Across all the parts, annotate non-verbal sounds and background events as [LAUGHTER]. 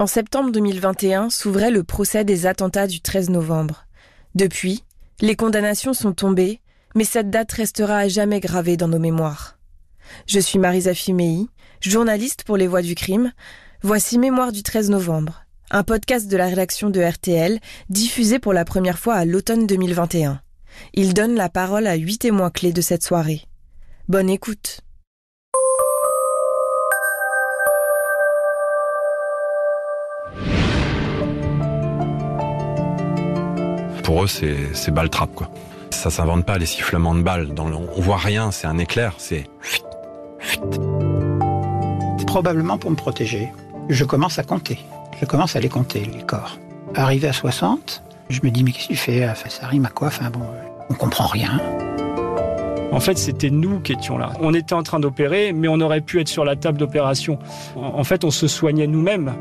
En septembre 2021 s'ouvrait le procès des attentats du 13 novembre. Depuis, les condamnations sont tombées, mais cette date restera à jamais gravée dans nos mémoires. Je suis Marisa Fimei, journaliste pour Les Voix du Crime. Voici Mémoire du 13 novembre, un podcast de la rédaction de RTL, diffusé pour la première fois à l'automne 2021. Il donne la parole à huit témoins clés de cette soirée. Bonne écoute. Pour eux, c'est balle trappe, quoi. Ça s'invente pas, les sifflements de balles. Dans le, on voit rien, c'est un éclair, c'est... Probablement pour me protéger. Je commence à compter. Je commence à les compter, les corps. Arrivé à 60, je me dis, mais qu'est-ce que tu fais Ça rime à quoi Enfin bon, on comprend rien. En fait, c'était nous qui étions là. On était en train d'opérer, mais on aurait pu être sur la table d'opération. En fait, on se soignait nous-mêmes.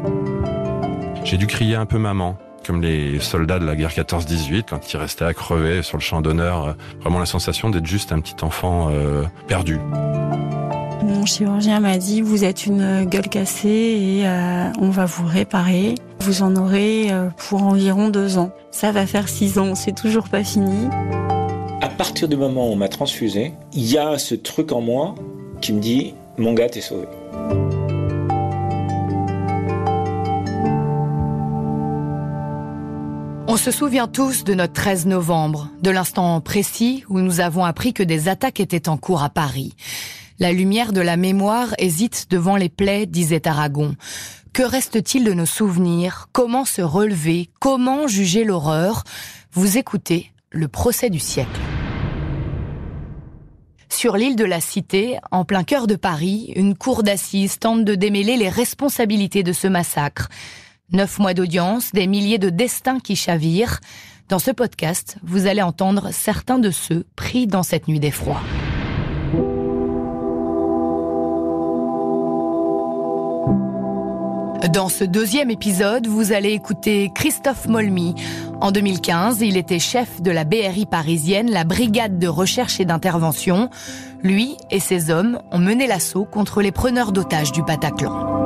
J'ai dû crier un peu maman comme les soldats de la guerre 14-18, quand ils restaient à crever sur le champ d'honneur. Vraiment la sensation d'être juste un petit enfant euh, perdu. Mon chirurgien m'a dit vous êtes une gueule cassée et euh, on va vous réparer. Vous en aurez euh, pour environ deux ans. Ça va faire six ans, c'est toujours pas fini. À partir du moment où on m'a transfusé, il y a ce truc en moi qui me dit mon gars t'es sauvé. On se souvient tous de notre 13 novembre, de l'instant précis où nous avons appris que des attaques étaient en cours à Paris. La lumière de la mémoire hésite devant les plaies, disait Aragon. Que reste-t-il de nos souvenirs? Comment se relever? Comment juger l'horreur? Vous écoutez le procès du siècle. Sur l'île de la Cité, en plein cœur de Paris, une cour d'assises tente de démêler les responsabilités de ce massacre. Neuf mois d'audience, des milliers de destins qui chavirent. Dans ce podcast, vous allez entendre certains de ceux pris dans cette nuit d'effroi. Dans ce deuxième épisode, vous allez écouter Christophe Molmy. En 2015, il était chef de la BRI parisienne, la brigade de recherche et d'intervention. Lui et ses hommes ont mené l'assaut contre les preneurs d'otages du Bataclan.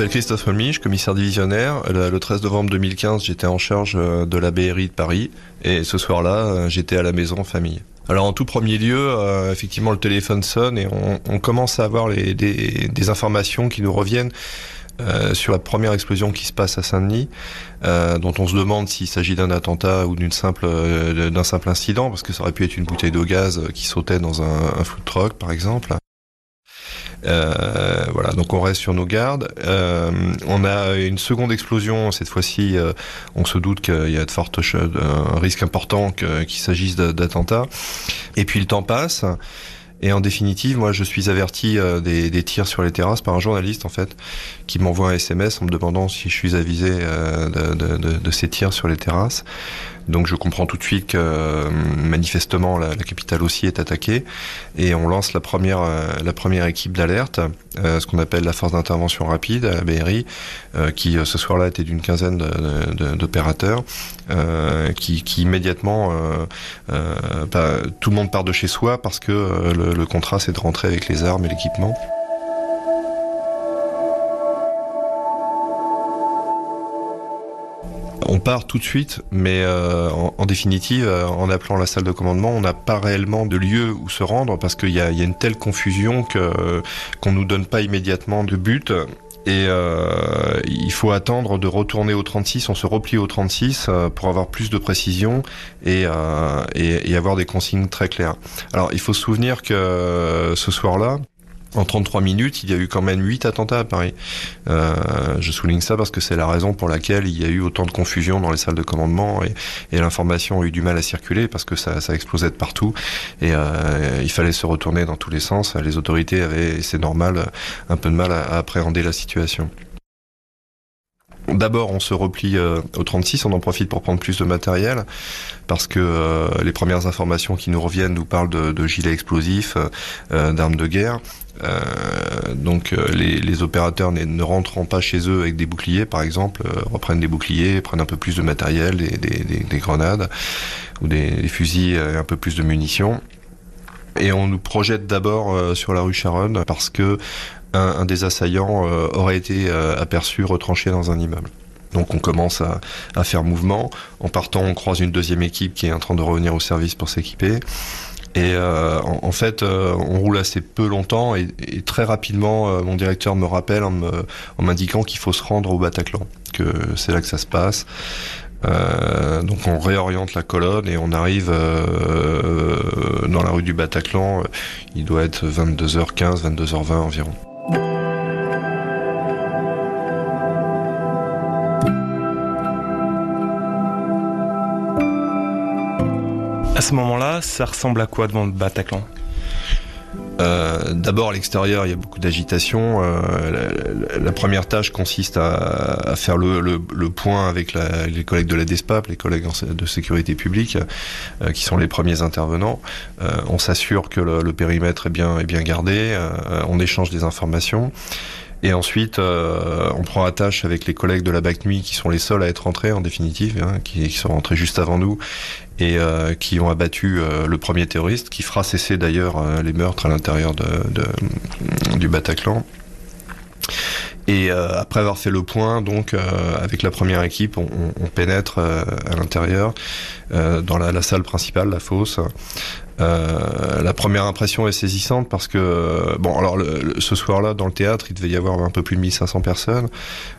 M'appelle Christophe je suis commissaire divisionnaire. Le 13 novembre 2015, j'étais en charge euh, de la BRI de Paris. Et ce soir-là, euh, j'étais à la maison en famille. Alors en tout premier lieu, euh, effectivement, le téléphone sonne et on, commence à avoir des, informations qui nous reviennent sur la première explosion qui se passe à Saint-Denis, dont on se demande s'il s'agit d'un attentat ou d'une simple d'un simple incident, parce que ça aurait pu être une bouteille de gaz qui sautait dans un, un food truck, par exemple. Euh, voilà, donc on reste sur nos gardes. Euh, on a une seconde explosion. Cette fois-ci, euh, on se doute qu'il y a de fortes un risque important qu'il s'agisse d'attentats. Et puis le temps passe. Et en définitive, moi, je suis averti des, des, tirs sur les terrasses par un journaliste, en fait, qui m'envoie un SMS en me demandant si je suis avisé de, de, ces tirs sur les terrasses. Donc je comprends tout de suite que euh, manifestement la, capitale aussi est attaquée et on lance la première euh, la première équipe d'alerte, euh, ce qu'on appelle la force d'intervention rapide à la BRI, qui ce soir-là était d'une quinzaine d'opérateurs, qui, qui, immédiatement bah, tout le monde part de chez soi parce que le, le contrat c'est de rentrer avec les armes et l'équipement. On part tout de suite, mais euh, en, définitive, euh, en appelant la salle de commandement, on n'a pas réellement de lieu où se rendre parce qu'il y a, une telle confusion que qu'on nous donne pas immédiatement de but. Et euh, il faut attendre de retourner au 36, on se replie au 36 pour avoir plus de précision et, et, et, avoir des consignes très claires. Alors il faut se souvenir que ce soir-là, en 33 minutes, il y a eu quand même 8 attentats à Paris. Euh, je souligne ça parce que c'est la raison pour laquelle il y a eu autant de confusion dans les salles de commandement et, et l'information a eu du mal à circuler parce que ça, ça explosait de partout et euh, il fallait se retourner dans tous les sens. Les autorités avaient, c'est normal, un peu de mal à, à appréhender la situation. D'abord, on se replie euh, au 36, on en profite pour prendre plus de matériel, parce que euh, les premières informations qui nous reviennent nous parlent de, de gilets explosifs, euh, d'armes de guerre. Donc les, les, opérateurs ne rentrant pas chez eux avec des boucliers, par exemple, reprennent des boucliers, prennent un peu plus de matériel, des grenades ou des, fusils et un peu plus de munitions. Et on nous projette d'abord sur la rue Charonne parce que un, des assaillants aurait été aperçu retranché dans un immeuble. Donc on commence à, à, faire mouvement. En partant, on croise une deuxième équipe qui est en train de revenir au service pour s'équiper. Et euh, en, fait, euh, on roule assez peu longtemps et, très rapidement, euh, mon directeur me rappelle en m'indiquant qu'il faut se rendre au Bataclan, que c'est là que ça se passe. donc on réoriente la colonne et on arrive dans la rue du Bataclan. Il doit être 22h15, 22h20 environ. À ce moment-là, ça ressemble à quoi devant le Bataclan? Euh, D'abord à l'extérieur, il y a beaucoup d'agitation. Euh, la, première tâche consiste à, faire le, point avec les collègues de la DESPAP, les collègues de sécurité publique, euh, qui sont les premiers intervenants. on s'assure que le, périmètre est bien, est bien gardé. on échange des informations. Et ensuite, euh, on prend attache avec les collègues de la BAC Nuit qui sont les seuls à être rentrés en définitive, hein, qui, sont rentrés juste avant nous et euh, qui ont abattu euh, le premier terroriste, qui fera cesser d'ailleurs les meurtres à l'intérieur de, du Bataclan. Et après avoir fait le point, donc avec la première équipe, on, pénètre à l'intérieur dans la, salle principale, la fosse, euh, la première impression est saisissante parce que, bon, alors ce soir-là, dans le théâtre, il devait y avoir un peu plus de 1500 personnes.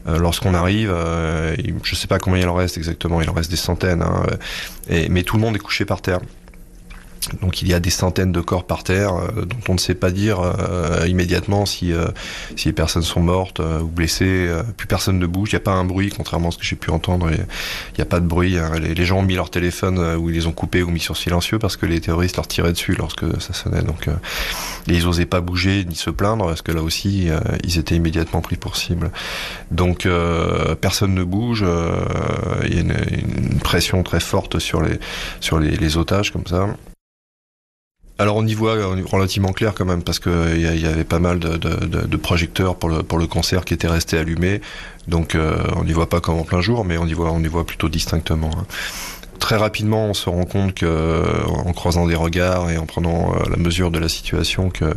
Euh, lorsqu'on arrive, euh, je sais pas combien il en reste exactement, il en reste des centaines, hein, mais tout le monde est couché par terre. Donc il y a des centaines de corps par terre euh, dont on ne sait pas dire euh, immédiatement si, euh, si les personnes sont mortes ou blessées. plus personne ne bouge, il n'y a pas un bruit, contrairement à ce que j'ai pu entendre. Il n'y a pas de bruit. Hein. Les, gens ont mis leur téléphone ou ils les ont coupés ou mis sur silencieux parce que les terroristes leur tiraient dessus lorsque ça sonnait. Donc ils n'osaient pas bouger ni se plaindre parce que là aussi ils étaient immédiatement pris pour cible. Donc personne ne bouge. Il y a une, pression très forte sur les sur les otages comme ça. Alors on y voit relativement clair quand même parce qu'il y, avait pas mal de, projecteurs pour le, concert qui étaient restés allumés. Donc euh, on n'y voit pas comme en plein jour, mais on y voit, plutôt distinctement. Hein. Très rapidement, on se rend compte que, euh, en croisant des regards et en prenant euh, la mesure de la situation, que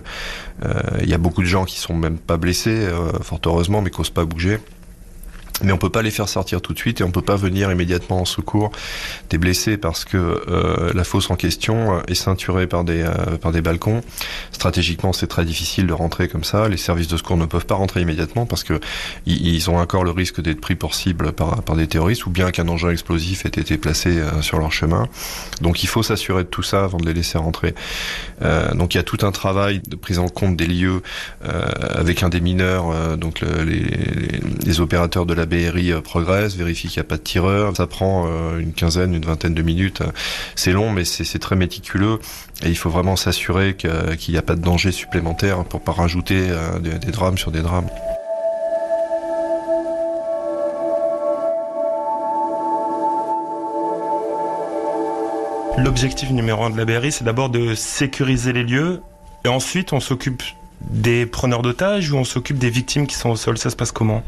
il y a beaucoup de gens qui sont même pas blessés, fort heureusement, mais qui n'osent pas bouger mais on peut pas les faire sortir tout de suite et on peut pas venir immédiatement en secours des blessés parce que euh, la fosse en question est ceinturée par des euh, par des balcons. Stratégiquement, c'est très difficile de rentrer comme ça. Les services de secours ne peuvent pas rentrer immédiatement parce que ils, ont encore le risque d'être pris pour cible par par des terroristes ou bien qu'un engin explosif ait été placé euh, sur leur chemin. Donc il faut s'assurer de tout ça avant de les laisser rentrer. donc il y a tout un travail de prise en compte des lieux avec un des mineurs, donc les, les opérateurs de la la BRI euh, progresse, vérifie qu'il n'y a pas de tireur. Ça prend euh, une quinzaine, une vingtaine de minutes. C'est long, mais c'est très méticuleux. Et il faut vraiment s'assurer qu'il n'y a pas de danger supplémentaire pour pas rajouter euh, des, drames sur des drames. L'objectif numéro un de la BRI, c'est d'abord de sécuriser les lieux et ensuite on s'occupe des preneurs d'otages ou on s'occupe des victimes qui sont au sol. Ça se passe comment?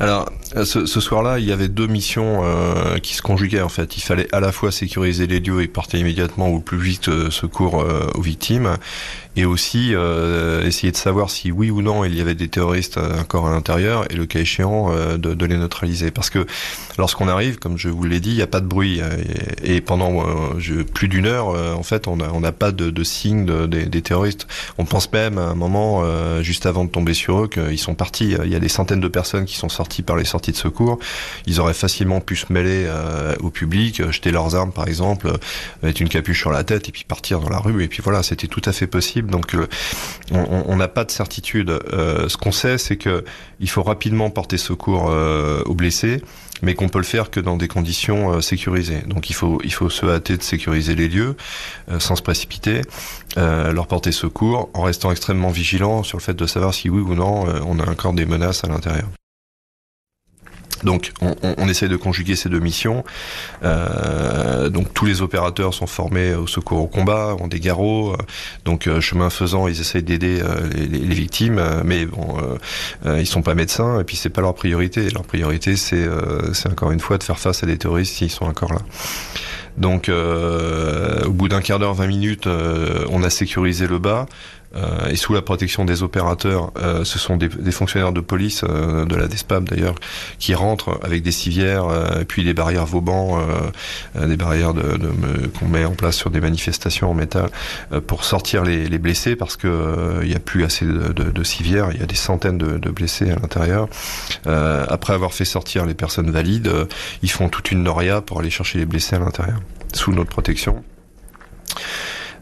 Alors, euh, ce, soir-là, il y avait deux missions euh, qui se conjuguaient en fait. Il fallait à la fois sécuriser les lieux et porter immédiatement ou plus vite euh, secours aux victimes, et aussi euh, essayer de savoir si oui ou non il y avait des terroristes encore à l'intérieur et le cas échéant euh, de, de, les neutraliser. Parce que lorsqu'on arrive, comme je vous l'ai dit, il n'y a pas de bruit et, pendant euh, plus d'une heure, en fait, on n'a on pas de, de signe de, des terroristes. On pense même à un moment, juste avant de tomber sur eux, qu'ils sont partis. Il y a des centaines de personnes qui sont sorties par les sorties de secours. Ils auraient facilement pu se mêler au public, jeter leurs armes par exemple, mettre une capuche sur la tête et puis partir dans la rue. Et puis voilà, c'était tout à fait possible donc euh, on n'a pas de certitude. Euh, ce qu'on sait, c'est que il faut rapidement porter secours euh, aux blessés mais qu'on peut le faire que dans des conditions sécurisées. Donc il faut il faut se hâter de sécuriser les lieux sans se précipiter, leur porter secours en restant extrêmement vigilant sur le fait de savoir si oui ou non on a encore des menaces à l'intérieur. Donc on, on, essaie de conjuguer ces deux missions. Euh, donc tous les opérateurs sont formés au secours au combat, ont des garrots. donc euh, chemin faisant, ils essayent d'aider euh, les, les, victimes, mais bon, ils sont pas médecins et puis c'est pas leur priorité. Leur priorité, c'est c'est encore une fois de faire face à des terroristes s'ils sont encore là. Donc, au bout d'un quart d'heure, 20 minutes, on a sécurisé le bas. Et sous la protection des opérateurs, ce sont des, fonctionnaires de police de la DESPAB d'ailleurs qui rentrent avec des civières et puis des barrières Vauban, des barrières de, qu'on met en place sur des manifestations en métal pour sortir les, blessés parce que il n'y a plus assez de, civières, il y a des centaines de, blessés à l'intérieur. après avoir fait sortir les personnes valides, ils font toute une noria pour aller chercher les blessés à l'intérieur, sous notre protection.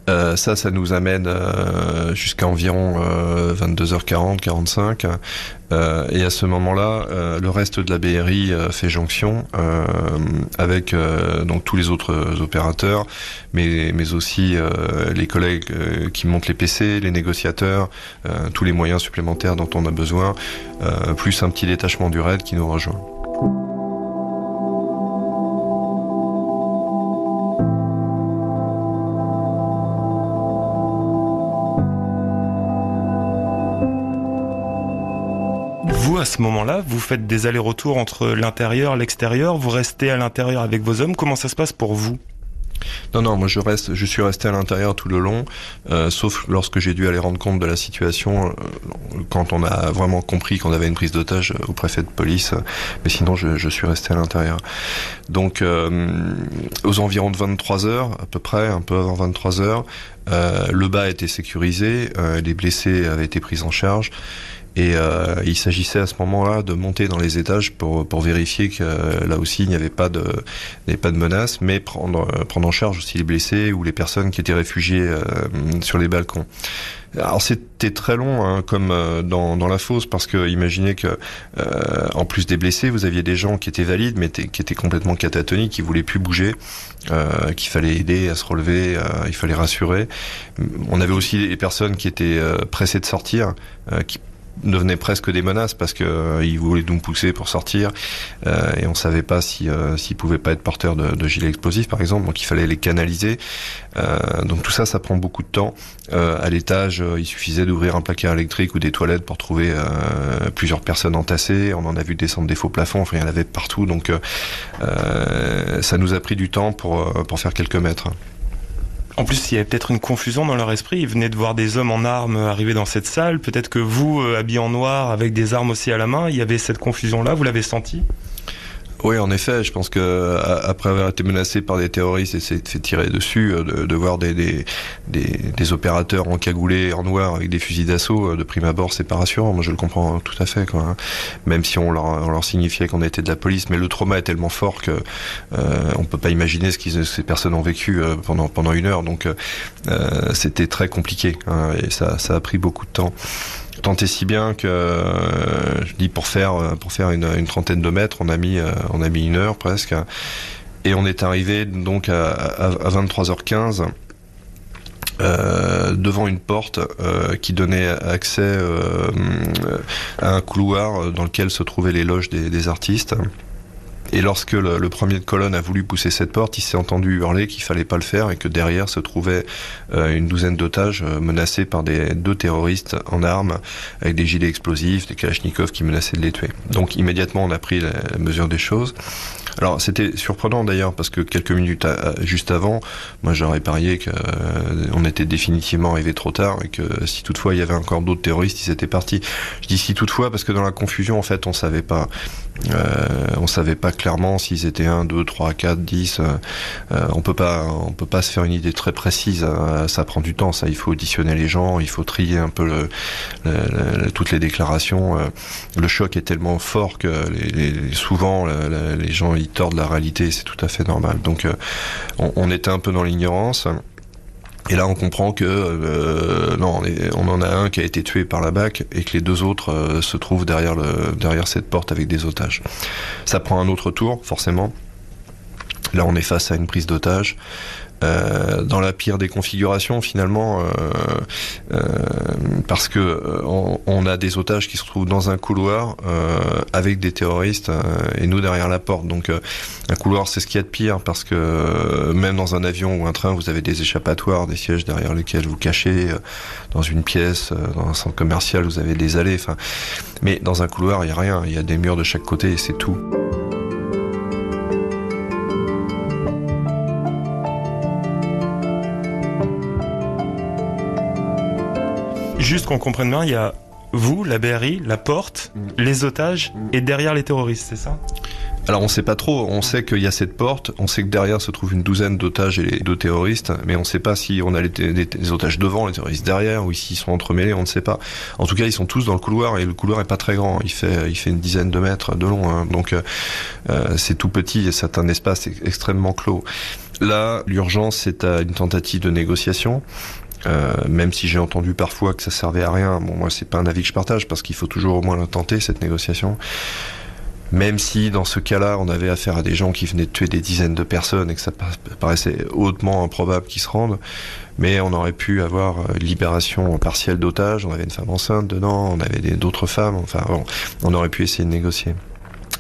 Euh, ça, ça nous amène euh, jusqu'à environ 22h40, euh, 45. et à ce moment-là, le reste de la BRI fait jonction avec donc tous les autres opérateurs, mais, mais aussi les collègues qui montent les PC, les négociateurs, tous les moyens supplémentaires dont on a besoin, plus un petit détachement du RAID qui nous rejoint. Ce moment-là, vous faites des allers-retours entre l'intérieur, l'extérieur, vous restez à l'intérieur avec vos hommes. Comment ça se passe pour vous? Non, non, moi je reste, je suis resté à l'intérieur tout le long, euh, sauf lorsque j'ai dû aller rendre compte de la situation, euh, quand on a vraiment compris qu'on avait une prise d'otage au préfet de police, mais sinon je, suis resté à l'intérieur. Donc euh, aux environs de 23 heures, à peu près, un peu avant 23 heures, le bas était sécurisé, les blessés avaient été pris en charge. Et euh, il s'agissait à ce moment-là de monter dans les étages pour, pour vérifier que euh, là aussi il n'y avait pas de, pas de menace, mais prendre, euh, prendre en charge aussi les blessés ou les personnes qui étaient réfugiées sur les balcons. Alors c'était très long, hein, comme dans, dans, la fosse, parce que imaginez que en plus des blessés, vous aviez des gens qui étaient valides, mais qui étaient complètement catatoniques, qui voulaient plus bouger, euh, qu'il fallait aider à se relever, il fallait rassurer. On avait aussi des personnes qui étaient pressées de sortir, qui devenaient presque des menaces parce que euh, ils voulaient nous pousser pour sortir euh, et on savait pas si euh, s'ils pouvaient pas être porteurs de, de, gilets explosifs par exemple. Donc il fallait les canaliser. Euh, donc tout ça ça prend beaucoup de temps. À l'étage il suffisait d'ouvrir un placard électrique ou des toilettes pour trouver plusieurs personnes entassées. On en a vu descendre des faux plafonds. Enfin il y en avait partout. Donc ça nous a pris du temps pour pour faire quelques mètres en plus, il y avait peut-être une confusion dans leur esprit. Ils venaient de voir des hommes en armes arriver dans cette salle. Peut-être que vous, euh, habillés en noir, avec des armes aussi à la main, il y avait cette confusion-là. Vous l'avez senti? Oui, en effet, je pense que après avoir été menacé par des terroristes et s'est fait tirer dessus, euh, de, de voir des, des, des, opérateurs encagoulés en noir avec des fusils d'assaut, euh, de prime abord, c'est pas rassurant. Moi, je le comprends tout à fait, quoi. Hein. Même si on leur, on leur signifiait qu'on était de la police, mais le trauma est tellement fort que euh, on peut pas imaginer ce que ces personnes ont vécu euh, pendant pendant une heure. Donc, euh, c'était très compliqué hein, et ça, ça a pris beaucoup de temps. Tant et si bien que je dis pour faire pour faire une, trentaine de mètres, on a mis on a mis une heure presque, et on est arrivé donc à, à, à 23h15. Euh, devant une porte euh, qui donnait accès euh, à un couloir dans lequel se trouvaient les loges des artistes. Et lorsque le, premier de colonne a voulu pousser cette porte, il s'est entendu hurler qu'il fallait pas le faire et que derrière se trouvait euh, une douzaine d'otages euh, menacés par deux terroristes en armes avec des gilets explosifs, des kalachnikovs qui menaçaient de les tuer. Donc immédiatement on a pris la mesure des choses. Alors c'était surprenant d'ailleurs parce que quelques minutes à, juste avant, moi j'aurais parié qu'on euh, était définitivement arrivé trop tard et que si toutefois il y avait encore d'autres terroristes, ils étaient partis. Je dis si toutefois parce que dans la confusion en fait on savait pas, euh, on savait pas clairement s'ils étaient 1, 2, 3, 4, 10. on peut pas, on peut pas se faire une idée très précise. Hein. ça prend du temps, ça. Il faut auditionner les gens, il faut trier un peu toutes les déclarations. Euh, le choc est tellement fort que souvent les gens ils tordent la réalité. C'est tout à fait normal. Donc euh, on, on était un peu dans l'ignorance. Et là, on comprend que euh, non, on en a un qui a été tué par la BAC et que les deux autres euh, se trouvent derrière, derrière cette porte avec des otages. Ça prend un autre tour, forcément. Là, on est face à une prise d'otage. Euh, dans la pire des configurations finalement, euh, euh, parce que on, a des otages qui se trouvent dans un couloir avec des terroristes et nous derrière la porte. Donc un couloir, c'est ce qu'il y a de pire parce que même dans un avion ou un train, vous avez des échappatoires, des sièges derrière lesquels vous cachez. Dans une pièce, dans un centre commercial, vous avez des allées. Enfin, mais dans un couloir, il y a rien. Il y a des murs de chaque côté et c'est tout. Juste qu'on comprenne bien, il y a vous, la BRI, la porte, les otages et derrière les terroristes, c'est ça? Alors on sait pas trop, on sait qu'il y a cette porte, on sait que derrière se trouve une douzaine d'otages et de terroristes, mais on sait pas si on a les, les, otages devant, les terroristes derrière, ou s'ils sont entremêlés, on ne sait pas. En tout cas, ils sont tous dans le couloir et le couloir est pas très grand, il fait il fait une dizaine de mètres de long, hein. donc euh, c'est tout petit et c'est un espace extrêmement clos. Là, l'urgence c'est à une tentative de négociation. Euh, même si j'ai entendu parfois que ça servait à rien, bon moi c'est pas un avis que je partage parce qu'il faut toujours au moins tenter cette négociation. Même si dans ce cas-là on avait affaire à des gens qui venaient de tuer des dizaines de personnes et que ça paraissait hautement improbable qu'ils se rendent, mais on aurait pu avoir une libération partielle d'otages, on avait une femme enceinte dedans, on avait d'autres femmes, enfin bon, on aurait pu essayer de négocier.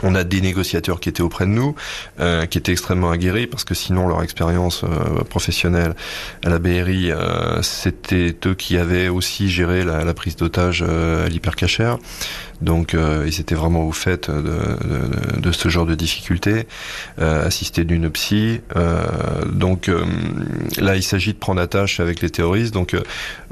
On a des négociateurs qui étaient auprès de nous, euh, qui étaient extrêmement aguerris parce que sinon leur expérience euh, professionnelle à la BRI, euh, c'était eux qui avaient aussi géré la, la prise d'otage à l'hypercachère. Donc euh, ils étaient vraiment au fait de, de, ce genre de difficultés, euh, assistés d'une psy. Euh, donc là, il s'agit de prendre attache avec les terroristes. Donc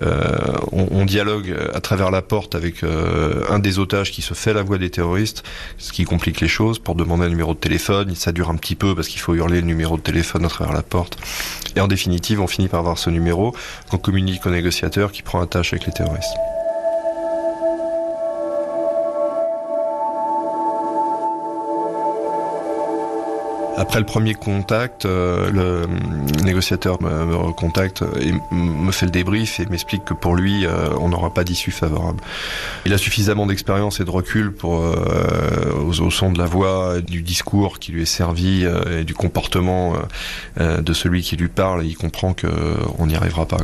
on, on, dialogue à travers la porte avec un des otages qui se fait la voix des terroristes, ce qui complique les choses pour demander un numéro de téléphone. Ça dure un petit peu parce qu'il faut hurler le numéro de téléphone à travers la porte. Et en définitive, on finit par avoir ce numéro qu'on communique au négociateur qui prend attache avec les terroristes. Après le premier contact, euh, le négociateur me, recontacte et me fait le débrief et m'explique que pour lui, euh, on n'aura pas d'issue favorable. Il a suffisamment d'expérience et de recul pour, euh, au, son de la voix, du discours qui lui est servi et du comportement de celui qui lui parle, il comprend que on n'y arrivera pas.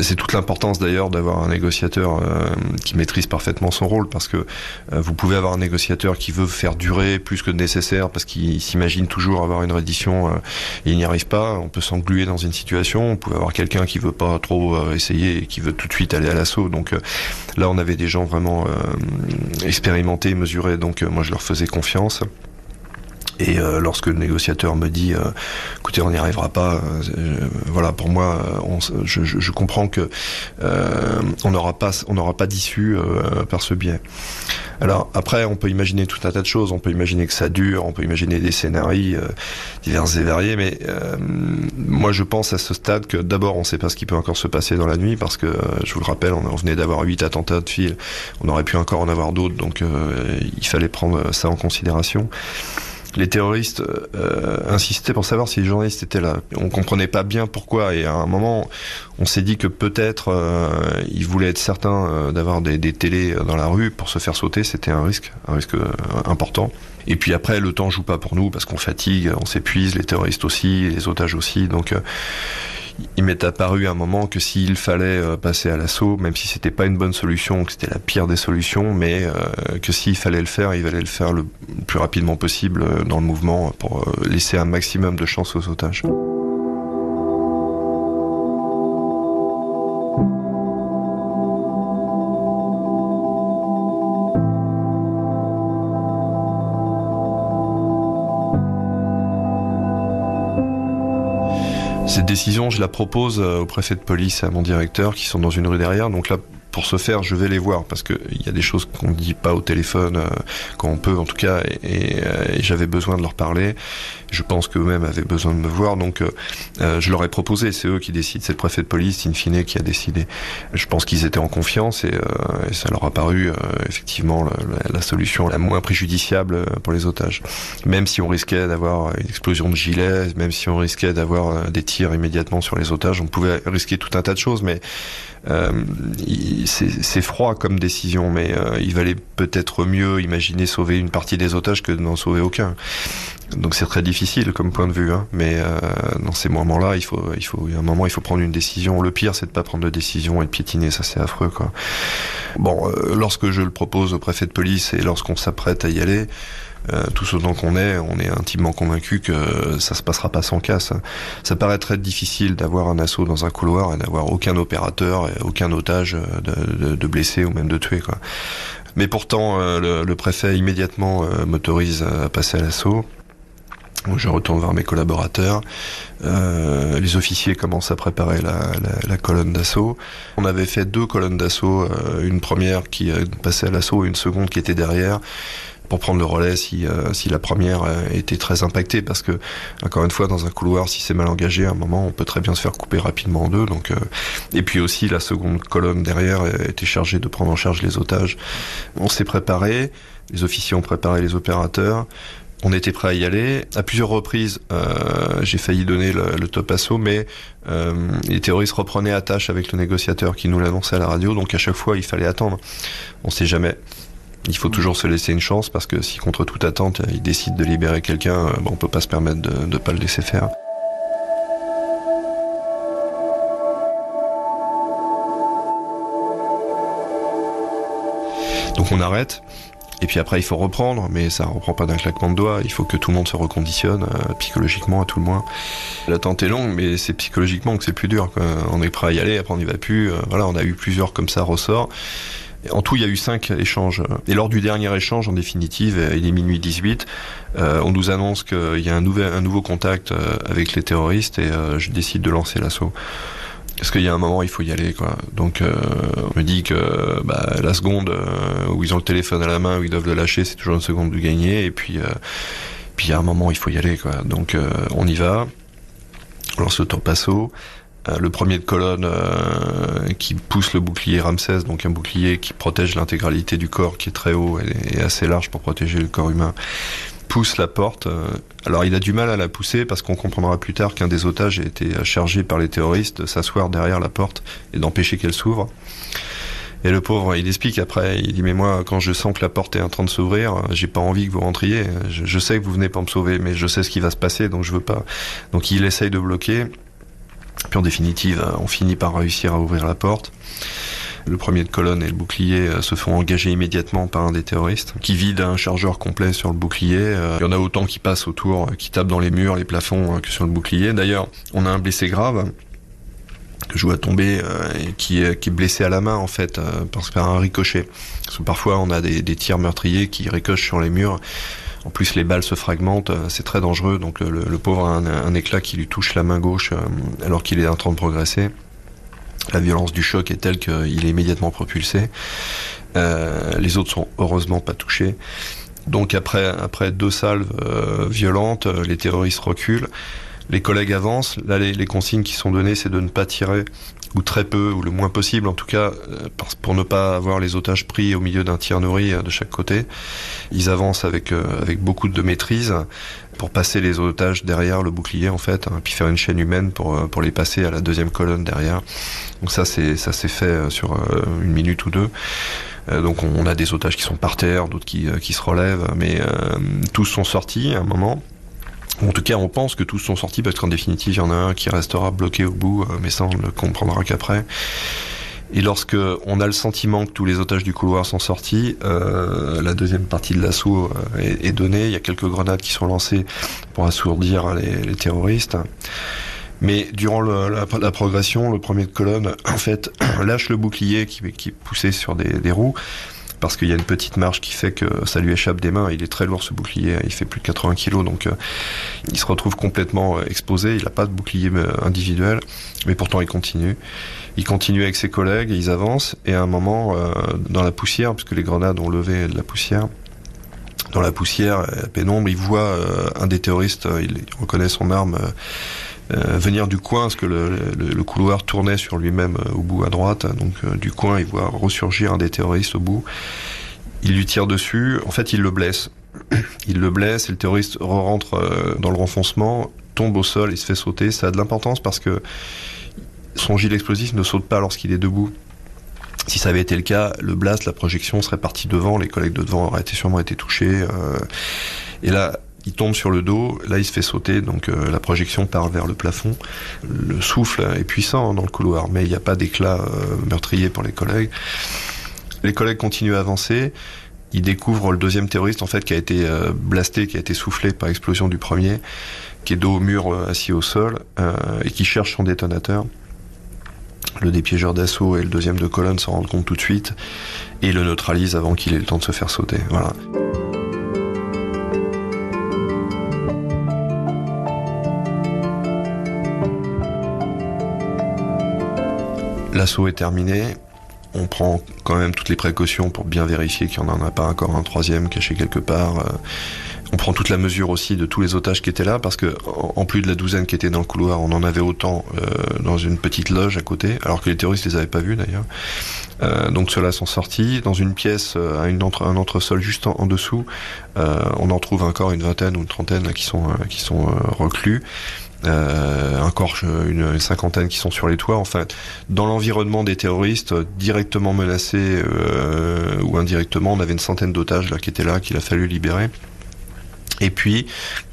C'est toute l'importance d'ailleurs d'avoir un négociateur qui maîtrise parfaitement son rôle parce que vous pouvez avoir un négociateur qui veut faire durer plus que nécessaire parce qu'il s'imagine toujours avoir une reddition euh, il n'y arrive pas, on peut s'engluer dans une situation, on peut avoir quelqu'un qui veut pas trop euh, essayer et qui veut tout de suite aller à l'assaut. Donc euh, là, on avait des gens vraiment expérimentés, mesurés, donc moi je leur faisais confiance. Et euh, lorsque le négociateur me dit, euh, écoutez, on n'y arrivera pas, euh, voilà, pour moi, on, je, je, comprends que on n'aura pas, on n'aura pas d'issue par ce biais. Alors après, on peut imaginer tout un tas de choses. On peut imaginer que ça dure, on peut imaginer des scénarios divers et variés. Mais moi, je pense à ce stade que d'abord, on ne sait pas ce qui peut encore se passer dans la nuit parce que, je vous le rappelle, on, on venait d'avoir huit attentats de fil. On aurait pu encore en avoir d'autres, donc il fallait prendre ça en considération les terroristes euh, insistaient pour savoir si les journalistes étaient là. On comprenait pas bien pourquoi et à un moment on s'est dit que peut-être euh, ils voulaient être certains euh, d'avoir des, des télés dans la rue pour se faire sauter, c'était un risque, un risque euh, important. Et puis après le temps joue pas pour nous parce qu'on fatigue, on s'épuise, les terroristes aussi, les otages aussi, donc euh, il m'est apparu à un moment que s'il fallait euh, passer à l'assaut, même si c'était pas une bonne solution, que c'était la pire des solutions, mais euh, que s'il fallait le faire, il fallait le faire le plus rapidement possible euh, dans le mouvement pour laisser un maximum de chance aux otages. Décision, je la propose au préfet de police à mon directeur qui sont dans une rue derrière. Donc là, pour ce faire, je vais les voir parce qu'il y a des choses qu'on ne dit pas au téléphone, euh, quand on peut en tout cas, euh, et j'avais besoin de leur parler. Je pense qu'eux-mêmes avaient besoin de me voir, donc euh, je leur ai proposé, c'est eux qui décident, c'est le préfet de police, in fine, qui a décidé. Je pense qu'ils étaient en confiance et, ça leur a paru effectivement la, solution la moins préjudiciable pour les otages. Même si on risquait d'avoir une explosion de gilets, même si on risquait d'avoir des tirs immédiatement sur les otages, on pouvait risquer tout un tas de choses, mais c'est froid comme décision, mais euh, il valait peut-être mieux imaginer sauver une partie des otages que de n'en sauver aucun. Donc c'est très difficile comme point de vue, hein, mais euh, dans ces moments-là, il faut, il faut, a un moment, il faut prendre une décision. Le pire, c'est de pas prendre de décision et de piétiner, ça c'est affreux. Bon, euh, lorsque je le propose au préfet de police et lorsqu'on s'apprête à y aller, euh, tous autant qu'on est, on est intimement convaincu que ça se passera pas sans casse. Ça paraît très difficile d'avoir un assaut dans un couloir et d'avoir aucun opérateur, et aucun otage de, de, de blessé ou même de tué, quoi. Mais pourtant, euh, le, le, préfet immédiatement euh, m'autorise à passer à l'assaut. je retourne vers mes collaborateurs. Euh, les officiers commencent à préparer la, colonne d'assaut. On avait fait deux colonnes d'assaut, euh, une première qui passait à l'assaut et une seconde qui était derrière pour prendre le relais si, euh, si la première était très impactée parce que encore une fois dans un couloir si c'est mal engagé à un moment on peut très bien se faire couper rapidement en deux donc et puis aussi la seconde colonne derrière était chargée de prendre en charge les otages on s'est préparé les officiers ont préparé les opérateurs on était prêt à y aller. À plusieurs reprises, euh, j'ai failli donner le, top assaut, mais euh, les terroristes reprenaient attache avec le négociateur qui nous l'annonçait à la radio, donc à chaque fois, il fallait attendre. On sait jamais. Il faut toujours se laisser une chance parce que si contre toute attente, ils décident de libérer quelqu'un, euh, bon, on peut pas se permettre de ne pas le laisser faire. Donc on arrête. Et puis après, il faut reprendre, mais ça reprend pas d'un claquement de doigts. Il faut que tout le monde se reconditionne, euh, psychologiquement à tout le moins. L'attente est longue, mais c'est psychologiquement que c'est plus dur. On est prêt à y aller, après on n'y va plus. Euh, voilà, on a eu plusieurs comme ça ressorts. En tout, il y a eu cinq échanges. Et lors du dernier échange, en définitive, il est minuit 18, euh, on nous annonce qu'il y a un, nouvel, un nouveau contact avec les terroristes et je décide de lancer l'assaut. Parce qu'il y a un moment, il faut y aller, quoi. Donc, euh, on me dit que bah, la seconde euh, où ils ont le téléphone à la main, où ils doivent le lâcher, c'est toujours une seconde de gagner. Et puis, euh, puis il y a un moment, il faut y aller, quoi. Donc, on y va. On lance le passo. Le premier de colonne qui pousse le bouclier Ramsès, donc un bouclier qui protège l'intégralité du corps, qui est très haut et assez large pour protéger le corps humain pousse la porte. Euh, alors il a du mal à la pousser parce qu'on comprendra plus tard qu'un des otages a été chargé par les terroristes de s'asseoir derrière la porte et d'empêcher qu'elle s'ouvre. Et le pauvre, il explique après, il dit mais moi quand je sens que la porte est en train de s'ouvrir, j'ai pas envie que vous rentriez. Je, sais que vous venez pas me sauver, mais je sais ce qui va se passer, donc je veux pas. Donc il essaye de bloquer. Puis en définitive, on finit par réussir à ouvrir la porte. Le premier de colonne et le bouclier euh, se font engager immédiatement par un des terroristes qui vide un chargeur complet sur le bouclier. Euh, il y en a autant qui passent autour, euh, qui tapent dans les murs, les plafonds que sur le bouclier. D'ailleurs, on a un blessé grave que je vois tomber et qui est, blessé à la main en fait par un ricochet. Parce que parfois on a des, tirs meurtriers qui ricochent sur les murs. En plus, les balles se fragmentent, c'est très dangereux. Donc, le, pauvre a un, éclat qui lui touche la main gauche alors qu'il est en train de progresser. La violence du choc est telle qu'il est immédiatement propulsé. Euh, les autres sont heureusement pas touchés. Donc après, deux salves euh, violentes, euh, les terroristes reculent. Les collègues avancent. Là, les consignes qui sont données, c'est de ne pas tirer ou très peu, ou le moins possible en tout cas, pour ne pas avoir les otages pris au milieu d'un tir nourri de chaque côté. Ils avancent avec, avec beaucoup de maîtrise pour passer les otages derrière le bouclier en fait, hein, puis faire une chaîne humaine pour, euh, pour les passer à la deuxième colonne derrière. Donc ça c'est ça s'est fait euh, sur euh, une minute ou deux. Donc on a des otages qui sont par terre, d'autres qui, qui se relèvent, mais tous sont sortis à un moment. En tout cas, on pense que tous sont sortis parce qu'en définitive, il y en a un qui restera bloqué au bout, mais ça on ne le comprendra qu'après. Et lorsque on a le sentiment que tous les otages du couloir sont sortis, euh, la deuxième partie de l'assaut euh, est, donnée. Il y a quelques grenades qui sont lancées pour assourdir les, terroristes. Mais durant la, progression, le premier de colonne, en fait, [CLEARS THROAT] lâche le bouclier qui, qui est poussé sur des, roues parce qu'il y a une petite marge qui fait que ça lui échappe des mains. Il est très lourd ce bouclier, il fait plus de 80 kg, donc euh, il se retrouve complètement exposé. Il n'a pas de bouclier individuel, mais pourtant il continue. Il continue avec ses collègues, ils avancent, et à un moment, euh, dans la poussière, puisque les grenades ont levé de la poussière, dans la poussière, la pénombre, il voit euh, un des terroristes, euh, il reconnaît son arme venir du coin, parce que le, couloir tournait sur lui-même au bout à droite, donc du coin, il voit ressurgir un des terroristes au bout. Il lui tire dessus, en fait, il le blesse. [CLEARS THROAT] Il le blesse et le terroriste rentre dans le renfoncement, tombe au sol et se fait sauter. Ça a de l'importance parce que son gilet explosif ne saute pas lorsqu'il est debout. Si ça avait été le cas, le blast, la projection serait partie devant, les collègues de devant auraient sûrement été touchés. Euh, et là, il tombe sur le dos, là il se fait sauter, donc euh, la projection part vers le plafond. Le souffle est puissant dans le couloir, mais il n'y a pas d'éclat euh, meurtrier pour les collègues. Les collègues continuent à avancer. Ils découvrent le deuxième terroriste en fait qui a été blasté, qui a été soufflé par l'explosion du premier, qui est dos au mur assis au sol et qui cherche son détonateur. Le dépiégeur d'assaut et le deuxième de colonne s'en rendent compte tout de suite et le neutralise avant qu'il ait le temps de se faire sauter. L'assaut est terminé. On prend quand même toutes les précautions pour bien vérifier qu'il n'y en a pas encore un troisième caché quelque part. Euh, on prend toute la mesure aussi de tous les otages qui étaient là, parce que en plus de la douzaine qui était dans le couloir, on en avait autant euh, dans une petite loge à côté, alors que les terroristes les avaient pas vus d'ailleurs. Euh, donc ceux-là sont sortis dans une pièce à un entresol juste en, dessous. on en trouve encore une vingtaine ou une trentaine qui sont reclus. Encore une, une, cinquantaine qui sont sur les toits. Enfin, dans l'environnement des terroristes directement menacés ou indirectement, on avait une centaine d'otages là qui étaient là, qu'il a fallu libérer. Et puis,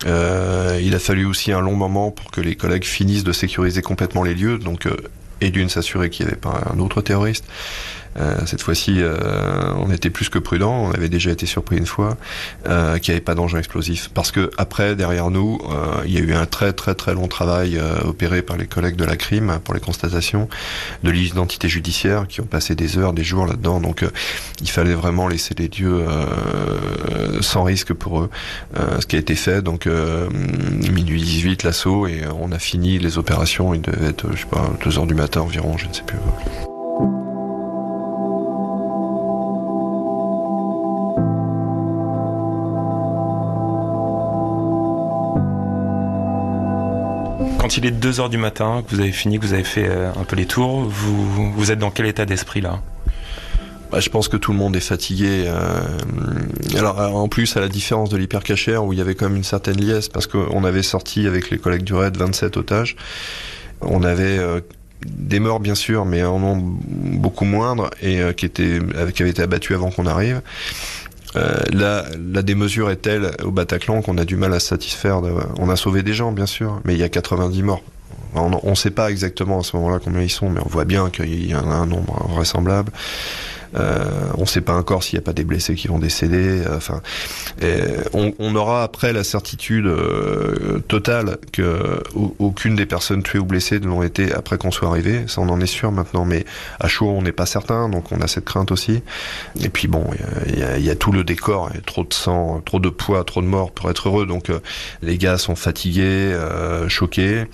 euh, il a fallu aussi un long moment pour que les collègues finissent de sécuriser complètement les lieux, donc euh, et d'une s'assurer qu'il n'y avait pas un autre terroriste, euh, cette fois-ci, euh, on était plus que prudent. On avait déjà été surpris une fois euh, qu'il n'y avait pas d'engin explosif. Parce que après, derrière nous, il y a eu un très très très long travail opéré par les collègues de la crime pour les constatations de l'identité judiciaire qui ont passé des heures, des jours là-dedans. Donc, il fallait vraiment laisser les lieux sans risque pour eux. ce qui a été fait. Donc, minuit 18, l'assaut et on a fini les opérations. Il devait être, je sais pas, 2 heures du matin environ, je ne sais plus. Quand il est 2 heures du matin, que vous avez fini, que vous avez fait euh, un peu les tours, vous, vous êtes dans quel état d'esprit là? Bah, je pense que tout le monde est fatigué. Euh, alors en plus, à la différence de l'hypercachère où il y avait quand même une certaine liesse, parce qu'on avait sorti avec les collègues du RAID 27 otages, on avait euh, des morts bien sûr, mais en nombre beaucoup moindre et qui, étaient, qui avaient été abattus avant qu'on arrive. Euh, la, la démesure est telle au Bataclan qu'on a du mal à se satisfaire. On a sauvé des gens, bien sûr, mais il y a 90 morts. On ne sait pas exactement à ce moment-là combien ils sont, mais on voit bien qu'il y en a un nombre vraisemblable. Euh, on ne sait pas encore s'il n'y a pas des blessés qui vont décéder. Euh, enfin, on, aura après la certitude euh, totale que aucune des personnes tuées ou blessées ne l'ont été après qu'on soit arrivé. Ça, on en est sûr maintenant. Mais à chaud, on n'est pas certain, donc on a cette crainte aussi. Et puis bon, il y, a, tout le décor, y a trop de sang, trop de poids, trop de morts pour être heureux. Donc les gars sont fatigués, choqués.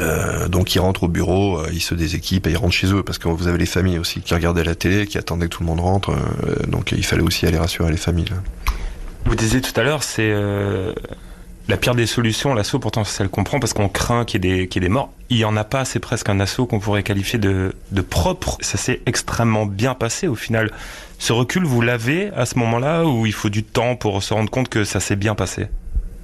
Euh, donc ils rentrent au bureau, euh, ils se déséquipent et ils rentrent chez eux parce que vous avez les familles aussi qui regardaient la télé, qui attendaient que tout le monde rentre. Euh, donc il fallait aussi aller rassurer les familles. Vous disiez tout à l'heure, c'est la pire des solutions, l'assaut pourtant celle qu'on prend parce qu'on craint qu'il y, ait des, morts. Il y en a pas, c'est presque un assaut qu'on pourrait qualifier de, de propre. Ça s'est extrêmement bien passé au final. Ce recul, vous l'avez à ce moment-là ou il faut du temps pour se rendre compte que ça s'est bien passé?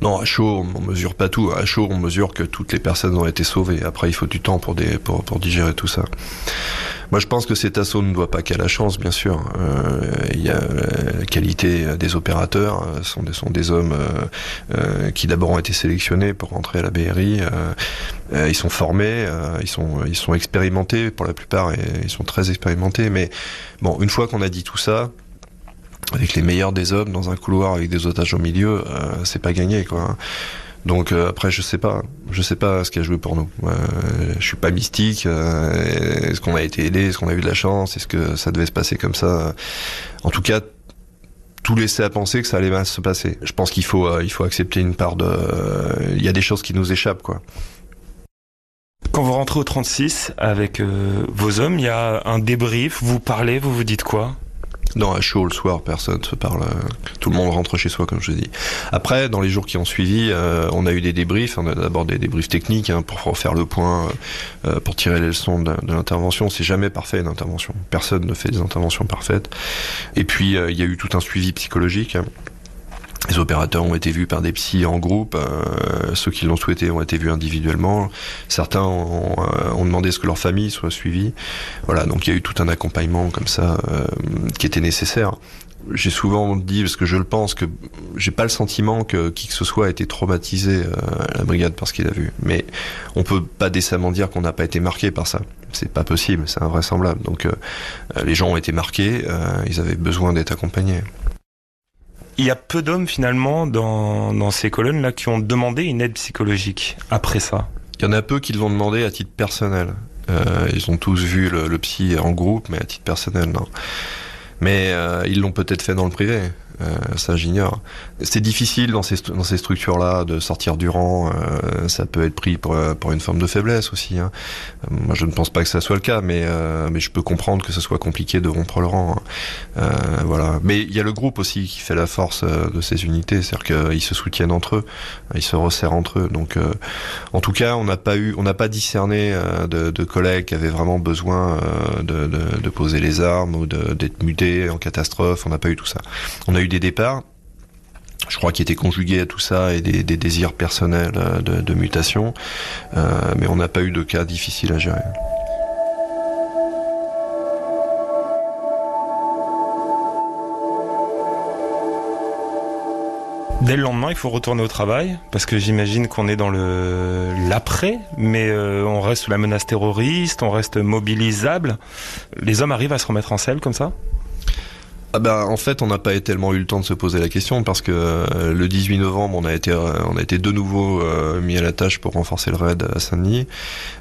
Non, à chaud, on mesure pas tout. À chaud, on mesure que toutes les personnes ont été sauvées. Après, il faut du temps pour, digérer tout ça. Moi, je pense que cet assaut ne doit pas qu'à la chance, bien sûr. Euh, il y a la qualité des opérateurs. Ce sont des, sont des hommes euh, euh, qui d'abord ont été sélectionnés pour rentrer à la BRI. ils sont formés, ils sont, expérimentés pour la plupart, ils sont très expérimentés. Mais bon, une fois qu'on a dit tout ça, avec les meilleurs des hommes dans un couloir avec des otages au milieu, euh, c'est pas gagné quoi. Donc euh, après je sais pas, je sais pas ce qui a joué pour nous. Euh, je suis pas mystique. est-ce qu'on a été aidé, est-ce qu'on a eu de la chance, est-ce que ça devait se passer comme ça En tout cas, tout laissait à penser que ça allait mal se passer. Je pense qu'il faut, il faut accepter une part de. Il y a des choses qui nous échappent quoi. Quand vous rentrez au 36 avec vos hommes, il y a un débrief. Vous parlez, vous vous dites quoi? Non, à chaud le soir, personne se parle. Tout le monde rentre chez soi, comme je dis. Après, dans les jours qui ont suivi, euh, on a eu des débriefs. On a d'abord des débriefs techniques hein, pour faire le point, euh, pour tirer les leçons de, l'intervention. C'est jamais parfait une intervention. Personne ne fait des interventions parfaites. Et puis, euh, il y a eu tout un suivi psychologique. Hein. Les opérateurs ont été vus par des psys en groupe, euh, ceux qui l'ont souhaité ont été vus individuellement. Certains ont, euh, demandé ce que leur famille soit suivie. Voilà, donc il y a eu tout un accompagnement comme ça euh, qui était nécessaire. J'ai souvent dit, parce que je le pense, que j'ai pas le sentiment que qui que ce soit a été traumatisé à la brigade par ce qu'il a vu. Mais on peut pas décemment dire qu'on n'a pas été marqué par ça. C'est pas possible, c'est invraisemblable. Donc les gens ont été marqués, ils avaient besoin d'être accompagnés il y a peu d'hommes finalement dans, ces colonnes là qui ont demandé une aide psychologique après ça. Il y en a peu qui l'ont demandé à titre personnel. Euh, ils ont tous vu le, psy en groupe, mais à titre personnel, non. Mais euh, ils l'ont peut-être fait dans le privé. Euh, ça, j'ignore. C'est difficile dans ces, dans ces structures-là de sortir du rang. Euh, ça peut être pris pour, pour une forme de faiblesse aussi. Hein. Euh, moi, je ne pense pas que ça soit le cas, mais, mais je peux comprendre que ce soit compliqué de rompre le rang. Hein. voilà. Mais il y a le groupe aussi qui fait la force de ces unités, c'est-à-dire qu'ils se soutiennent entre eux, ils se resserrent entre eux. Donc, en tout cas, on n'a pas eu, on n'a pas discerné de, de, collègues qui avaient vraiment besoin de poser les armes ou d'être mutés en catastrophe. On n'a pas eu tout ça. On a eu des départs, je crois qu'il était conjugué à tout ça et des, désirs personnels euh, de, mutation, euh, mais on n'a pas eu de cas difficiles à gérer. Dès le lendemain, il faut retourner au travail parce que j'imagine qu'on est dans le l'après, mais euh, on reste sous la menace terroriste, on reste mobilisable. Les hommes arrivent à se remettre en selle comme ça? Ah ben, en fait, on n'a pas tellement eu le temps de se poser la question parce que euh, le 18 novembre, on a été, euh, on a été de nouveau euh, mis à la tâche pour renforcer le raid à Saint-Denis.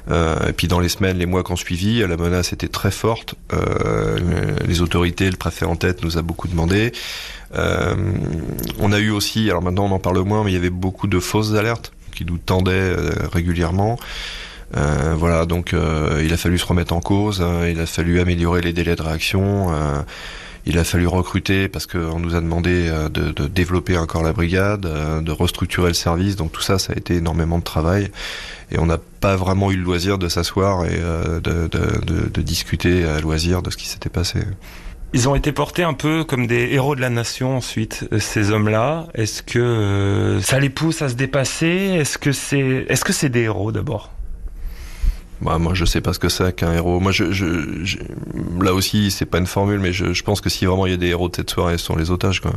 et puis dans les semaines, les mois qui ont suivi, la menace était très forte. les autorités, le préfet en tête, nous a beaucoup demandé. on a eu aussi, alors maintenant on en parle moins, mais il y avait beaucoup de fausses alertes qui nous tendaient régulièrement. voilà, donc il a fallu se remettre en cause, hein, il a fallu améliorer les délais de réaction. Il a fallu recruter parce qu'on nous a demandé euh, de, développer encore la brigade, euh, de restructurer le service. Donc tout ça, ça a été énormément de travail. Et on n'a pas vraiment eu le loisir de s'asseoir et euh, de, discuter à loisir de ce qui s'était passé. Ils ont été portés un peu comme des héros de la nation ensuite, ces hommes-là. Est-ce que ça les pousse à se dépasser? Est-ce que c'est des héros d'abord? Bah, moi, je sais pas ce que c'est qu'un héros. Moi, je, je, là aussi, c'est pas une formule, mais je, je, pense que si vraiment il y a des héros de cette soirée, ce sont les otages. Quoi.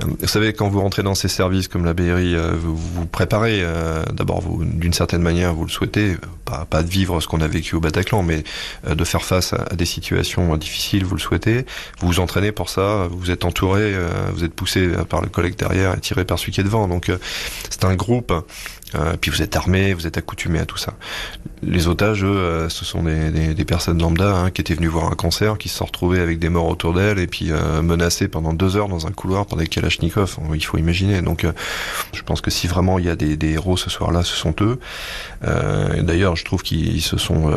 Vous savez, quand vous rentrez dans ces services comme la BRI, euh, vous vous préparez. Euh, d'abord, d'une certaine manière, vous le souhaitez, pas, pas de vivre ce qu'on a vécu au Bataclan, mais euh, de faire face à, des situations difficiles, vous le souhaitez. Vous vous entraînez pour ça. Vous êtes entouré, vous êtes poussé par le collègue derrière et tiré par celui qui est devant. Donc, c'est un groupe euh, puis vous êtes armé, vous êtes accoutumé à tout ça. Les otages, eux, euh, ce sont des, des, personnes lambda hein, qui étaient venues voir un concert, qui se sont retrouvées avec des morts autour d'elles et puis euh, menacées pendant deux heures dans un couloir par des Il faut imaginer. Donc, je pense que si vraiment il y a des, des héros ce soir-là, ce sont eux. D'ailleurs, je trouve qu'ils se sont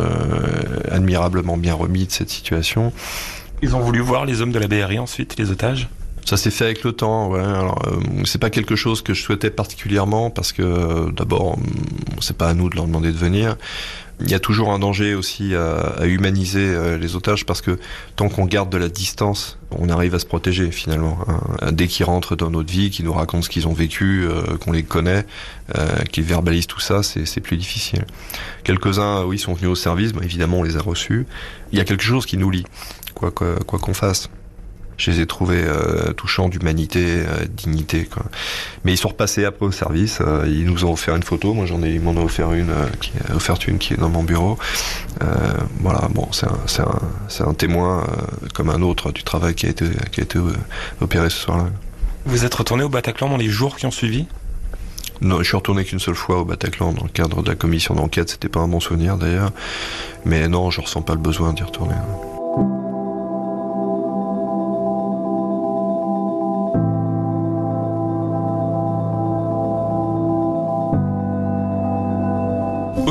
admirablement bien remis de cette situation. Ils ont voulu voir les hommes de la BRI ensuite, les otages? Ça s'est fait avec le temps, ouais. Alors, euh, c'est pas quelque chose que je souhaitais particulièrement parce que euh, d'abord, c'est pas à nous de leur demander de venir. Il y a toujours un danger aussi à, humaniser euh, les otages parce que tant qu'on garde de la distance, on arrive à se protéger finalement. Hein. Dès qu'ils rentrent dans notre vie, qu'ils nous racontent ce qu'ils ont vécu, qu'on les connaît, qu'ils verbalisent tout ça, c'est plus difficile. Quelques-uns, oui, sont venus au service, évidemment on les a reçus. Il y a quelque chose qui nous lie, quoi qu'on quoi, qu'on fasse je les ai trouvés euh, touchants d'humanité, euh, dignité. Quoi. Mais ils sont repassés après au service. Euh, ils nous ont offert une photo. Moi, j'en ai, ils m'en ont offert une, qui est offert une qui est dans mon bureau. voilà, bon, c'est un, un, un témoin comme un autre du travail qui a été, qui a été opéré ce soir-là. Vous êtes retourné au Bataclan dans les jours qui ont suivi? Non, je suis retourné qu'une seule fois au Bataclan dans le cadre de la commission d'enquête. C'était pas un bon souvenir d'ailleurs, mais non, je ressens pas le besoin d'y retourner.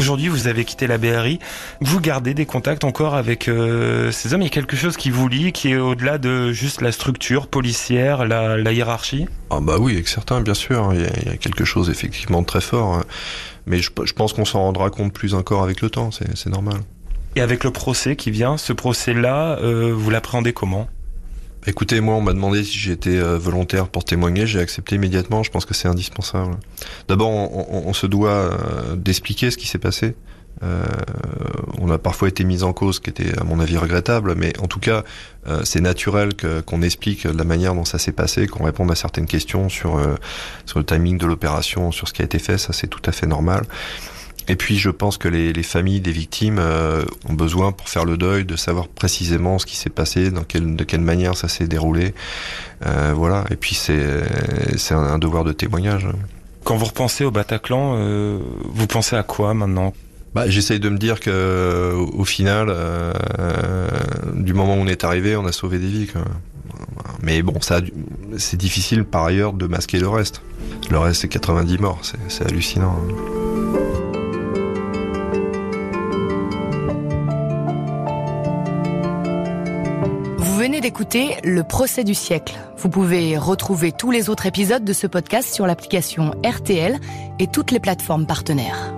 Aujourd'hui, vous avez quitté la BRI. Vous gardez des contacts encore avec euh, ces hommes? Il y a quelque chose qui vous lie, qui est au-delà de juste la structure policière, la, hiérarchie? Ah bah oui, avec certains, bien sûr. Il y, a, quelque chose effectivement de très fort. Hein. Mais je, pense qu'on s'en rendra compte plus encore avec le temps. C'est normal. Et avec le procès qui vient, ce procès-là, euh, vous l'appréhendez comment? Écoutez, moi, on m'a demandé si j'étais euh, volontaire pour témoigner. J'ai accepté immédiatement. Je pense que c'est indispensable. D'abord, on, se doit euh, d'expliquer ce qui s'est passé. Euh, on a parfois été mis en cause, ce qui était à mon avis regrettable, mais en tout cas, c'est naturel qu'on explique la manière dont ça s'est passé, qu'on réponde à certaines questions sur sur le timing de l'opération, sur ce qui a été fait. Ça, c'est tout à fait normal. Et puis je pense que les, les familles des victimes euh, ont besoin pour faire le deuil de savoir précisément ce qui s'est passé, dans quelle, de quelle manière ça s'est déroulé. Euh, voilà. Et puis c'est un, un, devoir de témoignage. Quand vous repensez au Bataclan, euh, vous pensez à quoi maintenant? Bah, J'essaye de me dire que au final, du moment où on est arrivé, on a sauvé des vies. Quoi. Mais bon, ça, c'est difficile par ailleurs de masquer le reste. Le reste, c'est 90 morts, c'est hallucinant. Vous d'écouter Le procès du siècle. Vous pouvez retrouver tous les autres épisodes de ce podcast sur l'application RTL et toutes les plateformes partenaires.